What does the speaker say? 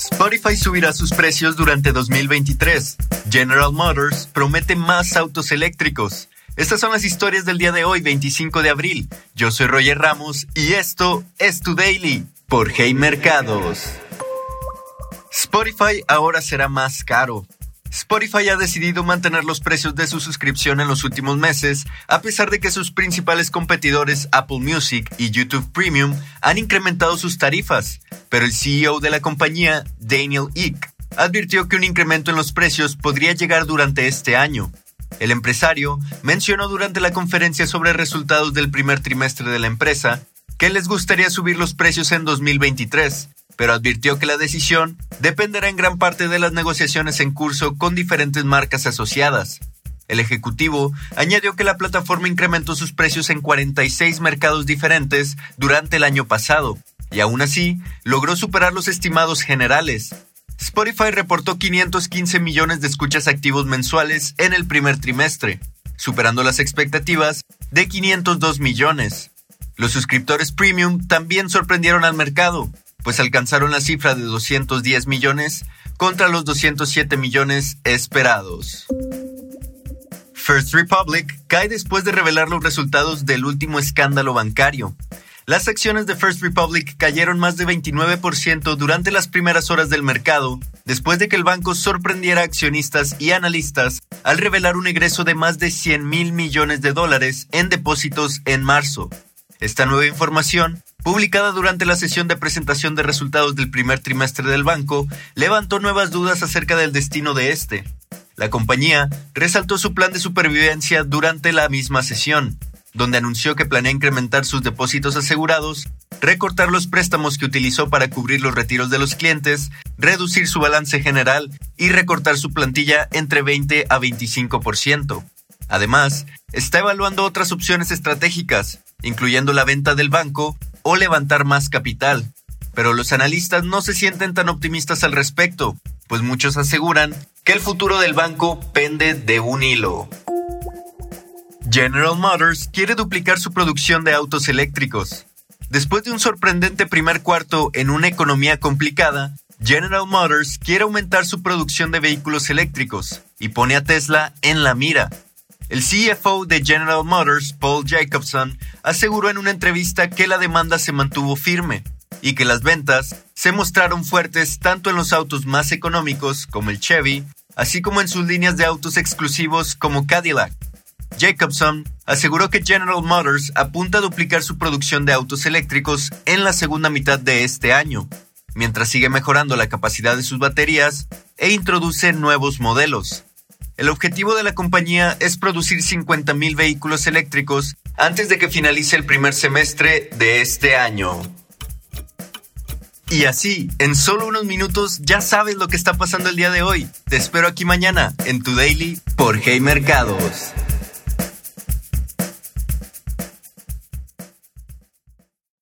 Spotify subirá sus precios durante 2023. General Motors promete más autos eléctricos. Estas son las historias del día de hoy, 25 de abril. Yo soy Roger Ramos y esto es Tu Daily por Hey Mercados. Spotify ahora será más caro. Spotify ha decidido mantener los precios de su suscripción en los últimos meses, a pesar de que sus principales competidores Apple Music y YouTube Premium han incrementado sus tarifas, pero el CEO de la compañía, Daniel Eek, advirtió que un incremento en los precios podría llegar durante este año. El empresario mencionó durante la conferencia sobre resultados del primer trimestre de la empresa que les gustaría subir los precios en 2023, pero advirtió que la decisión dependerá en gran parte de las negociaciones en curso con diferentes marcas asociadas. El ejecutivo añadió que la plataforma incrementó sus precios en 46 mercados diferentes durante el año pasado, y aún así logró superar los estimados generales. Spotify reportó 515 millones de escuchas activos mensuales en el primer trimestre, superando las expectativas de 502 millones. Los suscriptores premium también sorprendieron al mercado, pues alcanzaron la cifra de 210 millones contra los 207 millones esperados. First Republic cae después de revelar los resultados del último escándalo bancario. Las acciones de First Republic cayeron más de 29% durante las primeras horas del mercado, después de que el banco sorprendiera a accionistas y analistas al revelar un egreso de más de 100 mil millones de dólares en depósitos en marzo. Esta nueva información publicada durante la sesión de presentación de resultados del primer trimestre del banco, levantó nuevas dudas acerca del destino de este. La compañía resaltó su plan de supervivencia durante la misma sesión, donde anunció que planea incrementar sus depósitos asegurados, recortar los préstamos que utilizó para cubrir los retiros de los clientes, reducir su balance general y recortar su plantilla entre 20 a 25%. Además, está evaluando otras opciones estratégicas, incluyendo la venta del banco o levantar más capital. Pero los analistas no se sienten tan optimistas al respecto, pues muchos aseguran que el futuro del banco pende de un hilo. General Motors quiere duplicar su producción de autos eléctricos. Después de un sorprendente primer cuarto en una economía complicada, General Motors quiere aumentar su producción de vehículos eléctricos y pone a Tesla en la mira. El CFO de General Motors, Paul Jacobson, aseguró en una entrevista que la demanda se mantuvo firme y que las ventas se mostraron fuertes tanto en los autos más económicos como el Chevy, así como en sus líneas de autos exclusivos como Cadillac. Jacobson aseguró que General Motors apunta a duplicar su producción de autos eléctricos en la segunda mitad de este año, mientras sigue mejorando la capacidad de sus baterías e introduce nuevos modelos. El objetivo de la compañía es producir 50.000 vehículos eléctricos antes de que finalice el primer semestre de este año. Y así, en solo unos minutos ya sabes lo que está pasando el día de hoy. Te espero aquí mañana en tu daily por Hey Mercados.